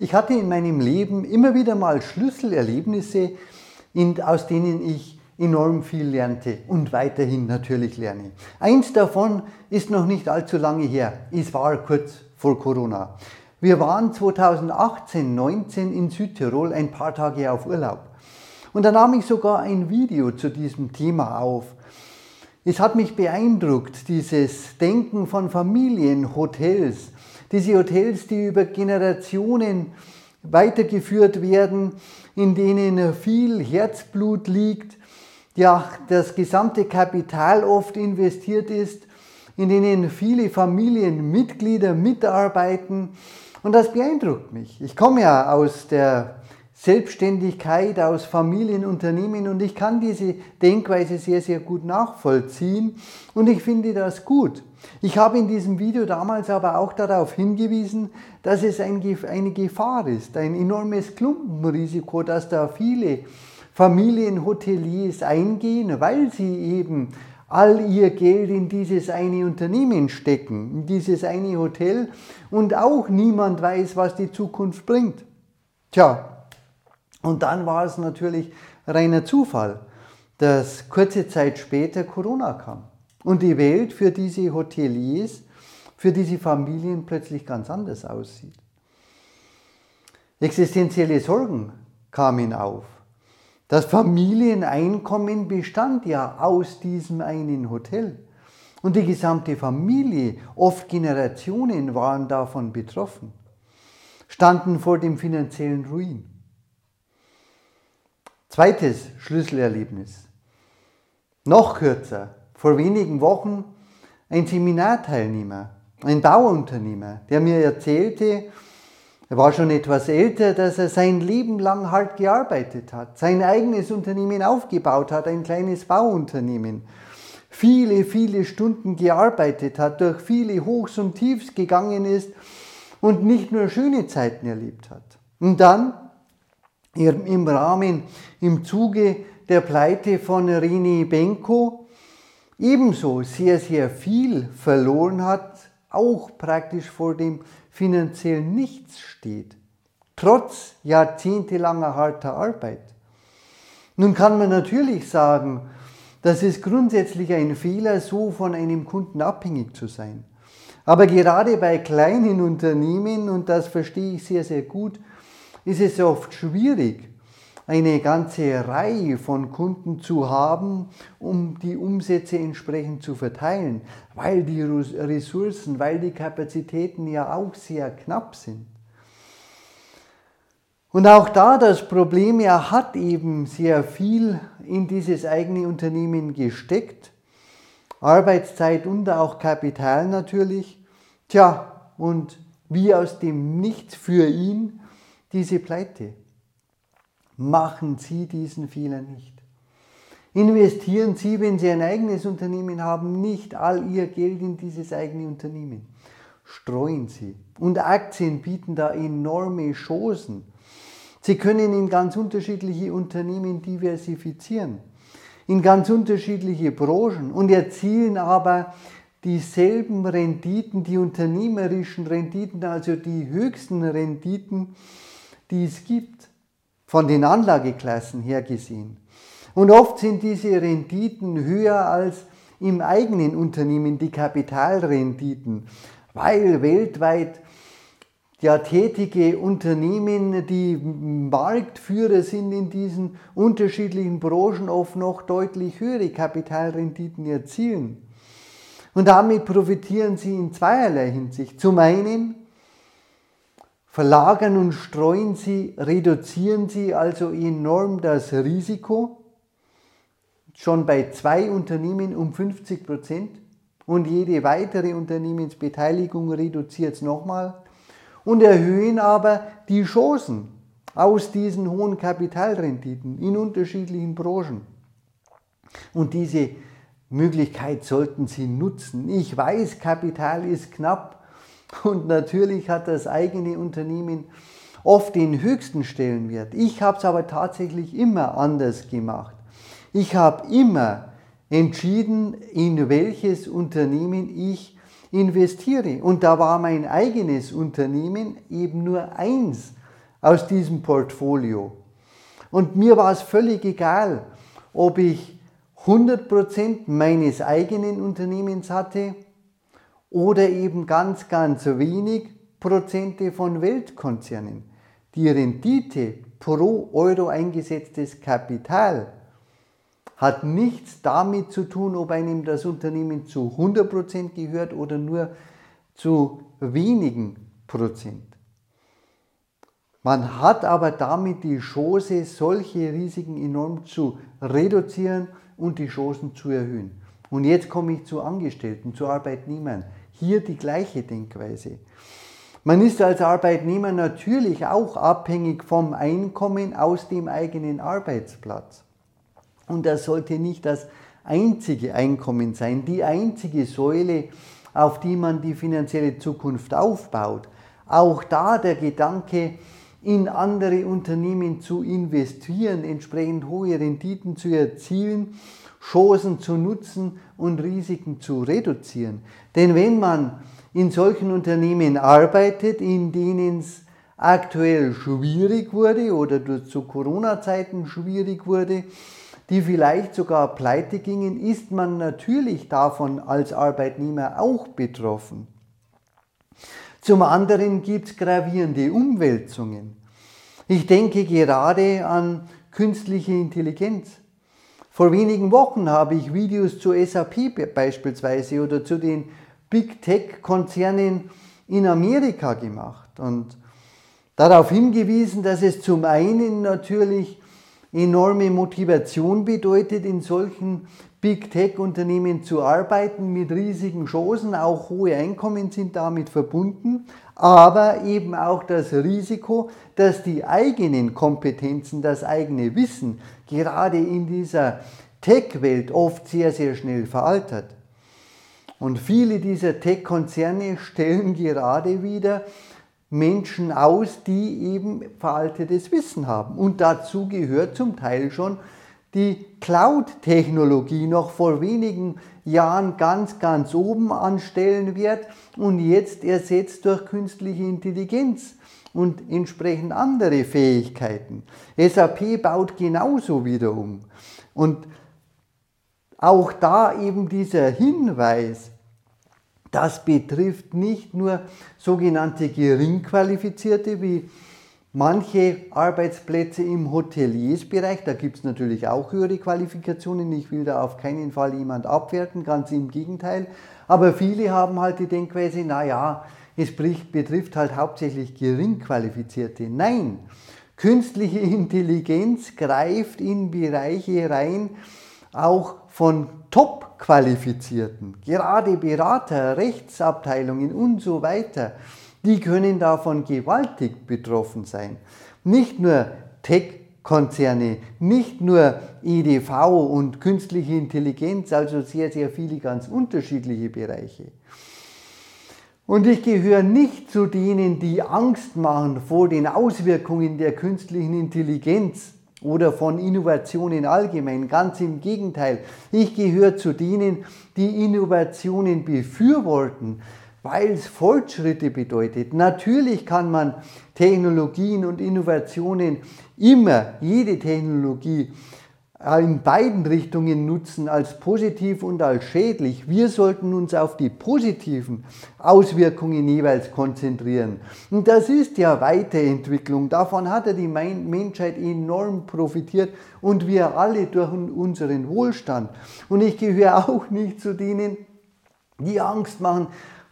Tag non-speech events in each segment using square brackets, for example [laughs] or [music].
Ich hatte in meinem Leben immer wieder mal Schlüsselerlebnisse, aus denen ich enorm viel lernte und weiterhin natürlich lerne. Eins davon ist noch nicht allzu lange her. Es war kurz vor Corona. Wir waren 2018, 19 in Südtirol ein paar Tage auf Urlaub. Und da nahm ich sogar ein Video zu diesem Thema auf. Es hat mich beeindruckt, dieses Denken von Familien, Hotels, diese Hotels, die über Generationen weitergeführt werden, in denen viel Herzblut liegt, ja, das gesamte Kapital oft investiert ist, in denen viele Familienmitglieder mitarbeiten. Und das beeindruckt mich. Ich komme ja aus der Selbstständigkeit, aus Familienunternehmen und ich kann diese Denkweise sehr, sehr gut nachvollziehen und ich finde das gut. Ich habe in diesem Video damals aber auch darauf hingewiesen, dass es eine Gefahr ist, ein enormes Klumpenrisiko, dass da viele Familienhoteliers eingehen, weil sie eben all ihr Geld in dieses eine Unternehmen stecken, in dieses eine Hotel und auch niemand weiß, was die Zukunft bringt. Tja, und dann war es natürlich reiner Zufall, dass kurze Zeit später Corona kam und die Welt für diese Hoteliers, für diese Familien plötzlich ganz anders aussieht. Existenzielle Sorgen kamen auf. Das Familieneinkommen bestand ja aus diesem einen Hotel. Und die gesamte Familie, oft Generationen, waren davon betroffen, standen vor dem finanziellen Ruin. Zweites Schlüsselerlebnis. Noch kürzer. Vor wenigen Wochen ein Seminarteilnehmer, ein Bauunternehmer, der mir erzählte, er war schon etwas älter, dass er sein Leben lang hart gearbeitet hat, sein eigenes Unternehmen aufgebaut hat, ein kleines Bauunternehmen. Viele, viele Stunden gearbeitet hat, durch viele Hochs und Tiefs gegangen ist und nicht nur schöne Zeiten erlebt hat. Und dann im Rahmen, im Zuge der Pleite von Rini Benko ebenso sehr, sehr viel verloren hat, auch praktisch vor dem finanziellen Nichts steht, trotz jahrzehntelanger harter Arbeit. Nun kann man natürlich sagen, das ist grundsätzlich ein Fehler, so von einem Kunden abhängig zu sein. Aber gerade bei kleinen Unternehmen, und das verstehe ich sehr, sehr gut, ist es oft schwierig, eine ganze Reihe von Kunden zu haben, um die Umsätze entsprechend zu verteilen, weil die Ressourcen, weil die Kapazitäten ja auch sehr knapp sind. Und auch da das Problem, er hat eben sehr viel in dieses eigene Unternehmen gesteckt, Arbeitszeit und auch Kapital natürlich. Tja, und wie aus dem Nichts für ihn diese Pleite. Machen Sie diesen Fehler nicht. Investieren Sie, wenn Sie ein eigenes Unternehmen haben, nicht all Ihr Geld in dieses eigene Unternehmen. Streuen Sie. Und Aktien bieten da enorme Chancen. Sie können in ganz unterschiedliche Unternehmen diversifizieren, in ganz unterschiedliche Branchen und erzielen aber dieselben Renditen, die unternehmerischen Renditen, also die höchsten Renditen, die es gibt, von den Anlageklassen her gesehen. Und oft sind diese Renditen höher als im eigenen Unternehmen die Kapitalrenditen, weil weltweit ja tätige Unternehmen, die Marktführer sind in diesen unterschiedlichen Branchen, oft noch deutlich höhere Kapitalrenditen erzielen. Und damit profitieren sie in zweierlei Hinsicht. Zum einen verlagern und streuen sie, reduzieren sie also enorm das Risiko, schon bei zwei Unternehmen um 50 Prozent und jede weitere Unternehmensbeteiligung reduziert es nochmal und erhöhen aber die Chancen aus diesen hohen Kapitalrenditen in unterschiedlichen Branchen. Und diese Möglichkeit sollten Sie nutzen. Ich weiß, Kapital ist knapp, und natürlich hat das eigene Unternehmen oft den höchsten Stellenwert. Ich habe es aber tatsächlich immer anders gemacht. Ich habe immer entschieden, in welches Unternehmen ich investiere. Und da war mein eigenes Unternehmen eben nur eins aus diesem Portfolio. Und mir war es völlig egal, ob ich 100% meines eigenen Unternehmens hatte oder eben ganz, ganz wenig Prozente von Weltkonzernen. Die Rendite pro Euro eingesetztes Kapital hat nichts damit zu tun, ob einem das Unternehmen zu 100% gehört oder nur zu wenigen Prozent. Man hat aber damit die Chance, solche Risiken enorm zu reduzieren und die Chancen zu erhöhen. Und jetzt komme ich zu Angestellten, zu Arbeitnehmern. Hier die gleiche Denkweise. Man ist als Arbeitnehmer natürlich auch abhängig vom Einkommen aus dem eigenen Arbeitsplatz. Und das sollte nicht das einzige Einkommen sein, die einzige Säule, auf die man die finanzielle Zukunft aufbaut. Auch da der Gedanke, in andere Unternehmen zu investieren, entsprechend hohe Renditen zu erzielen, Chancen zu nutzen und Risiken zu reduzieren. Denn wenn man in solchen Unternehmen arbeitet, in denen es aktuell schwierig wurde oder zu Corona-Zeiten schwierig wurde, die vielleicht sogar pleite gingen, ist man natürlich davon als Arbeitnehmer auch betroffen. Zum anderen gibt es gravierende Umwälzungen. Ich denke gerade an künstliche Intelligenz. Vor wenigen Wochen habe ich Videos zu SAP beispielsweise oder zu den Big Tech-Konzernen in Amerika gemacht und darauf hingewiesen, dass es zum einen natürlich enorme Motivation bedeutet, in solchen Big Tech-Unternehmen zu arbeiten mit riesigen Chancen, auch hohe Einkommen sind damit verbunden, aber eben auch das Risiko, dass die eigenen Kompetenzen, das eigene Wissen gerade in dieser Tech-Welt oft sehr, sehr schnell veraltert. Und viele dieser Tech-Konzerne stellen gerade wieder Menschen aus, die eben veraltetes Wissen haben. Und dazu gehört zum Teil schon die Cloud-Technologie noch vor wenigen Jahren ganz, ganz oben an Stellenwert und jetzt ersetzt durch künstliche Intelligenz und entsprechend andere Fähigkeiten. SAP baut genauso wieder um. Und auch da eben dieser Hinweis, das betrifft nicht nur sogenannte Geringqualifizierte wie manche Arbeitsplätze im Hoteliersbereich, da gibt es natürlich auch höhere Qualifikationen, ich will da auf keinen Fall jemand abwerten, ganz im Gegenteil, aber viele haben halt die Denkweise, naja, es betrifft halt hauptsächlich Geringqualifizierte. Nein, künstliche Intelligenz greift in Bereiche rein, auch von Top-Qualifizierten, gerade Berater, Rechtsabteilungen und so weiter, die können davon gewaltig betroffen sein. Nicht nur Tech-Konzerne, nicht nur EDV und künstliche Intelligenz, also sehr, sehr viele ganz unterschiedliche Bereiche. Und ich gehöre nicht zu denen, die Angst machen vor den Auswirkungen der künstlichen Intelligenz oder von Innovationen allgemein. Ganz im Gegenteil. Ich gehöre zu denen, die Innovationen befürworten, weil es Fortschritte bedeutet. Natürlich kann man Technologien und Innovationen immer, jede Technologie in beiden Richtungen nutzen, als positiv und als schädlich. Wir sollten uns auf die positiven Auswirkungen jeweils konzentrieren. Und das ist ja Weiterentwicklung. Davon hat ja die Menschheit enorm profitiert und wir alle durch unseren Wohlstand. Und ich gehöre [laughs] auch nicht zu denen, die Angst machen,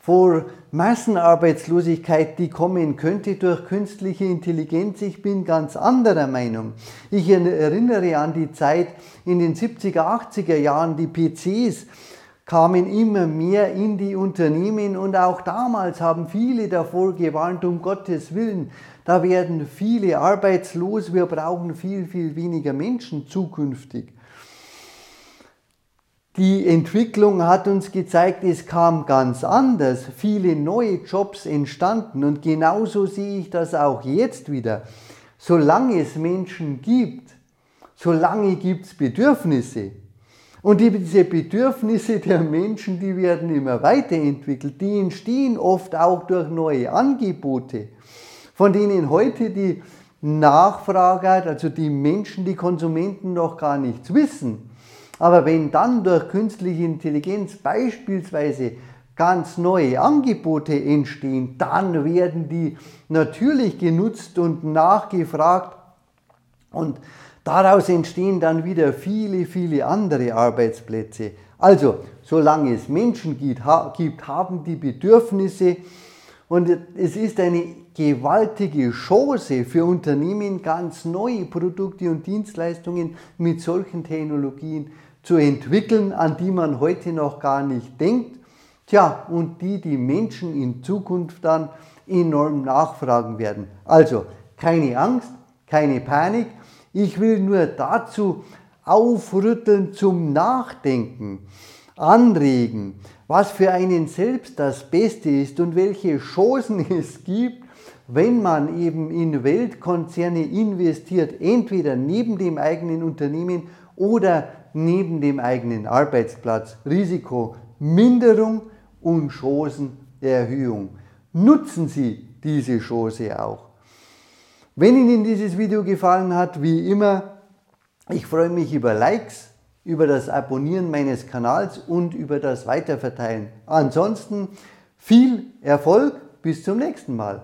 vor Massenarbeitslosigkeit, die kommen könnte durch künstliche Intelligenz. Ich bin ganz anderer Meinung. Ich erinnere an die Zeit in den 70er, 80er Jahren, die PCs kamen immer mehr in die Unternehmen und auch damals haben viele davor gewarnt, um Gottes Willen, da werden viele arbeitslos, wir brauchen viel, viel weniger Menschen zukünftig. Die Entwicklung hat uns gezeigt, es kam ganz anders. Viele neue Jobs entstanden und genauso sehe ich das auch jetzt wieder. Solange es Menschen gibt, solange gibt es Bedürfnisse. Und diese Bedürfnisse der Menschen, die werden immer weiterentwickelt. Die entstehen oft auch durch neue Angebote. von denen heute die Nachfrager, also die Menschen, die Konsumenten noch gar nichts wissen. Aber wenn dann durch künstliche Intelligenz beispielsweise ganz neue Angebote entstehen, dann werden die natürlich genutzt und nachgefragt und daraus entstehen dann wieder viele, viele andere Arbeitsplätze. Also, solange es Menschen gibt, haben die Bedürfnisse und es ist eine gewaltige Chance für Unternehmen, ganz neue Produkte und Dienstleistungen mit solchen Technologien zu entwickeln, an die man heute noch gar nicht denkt. Tja, und die die Menschen in Zukunft dann enorm nachfragen werden. Also keine Angst, keine Panik. Ich will nur dazu aufrütteln zum Nachdenken, anregen, was für einen selbst das Beste ist und welche Chancen [laughs] es gibt, wenn man eben in Weltkonzerne investiert, entweder neben dem eigenen Unternehmen oder neben dem eigenen Arbeitsplatz. Risikominderung und Chancenerhöhung. Nutzen Sie diese Chance auch. Wenn Ihnen dieses Video gefallen hat, wie immer, ich freue mich über Likes, über das Abonnieren meines Kanals und über das Weiterverteilen. Ansonsten viel Erfolg, bis zum nächsten Mal.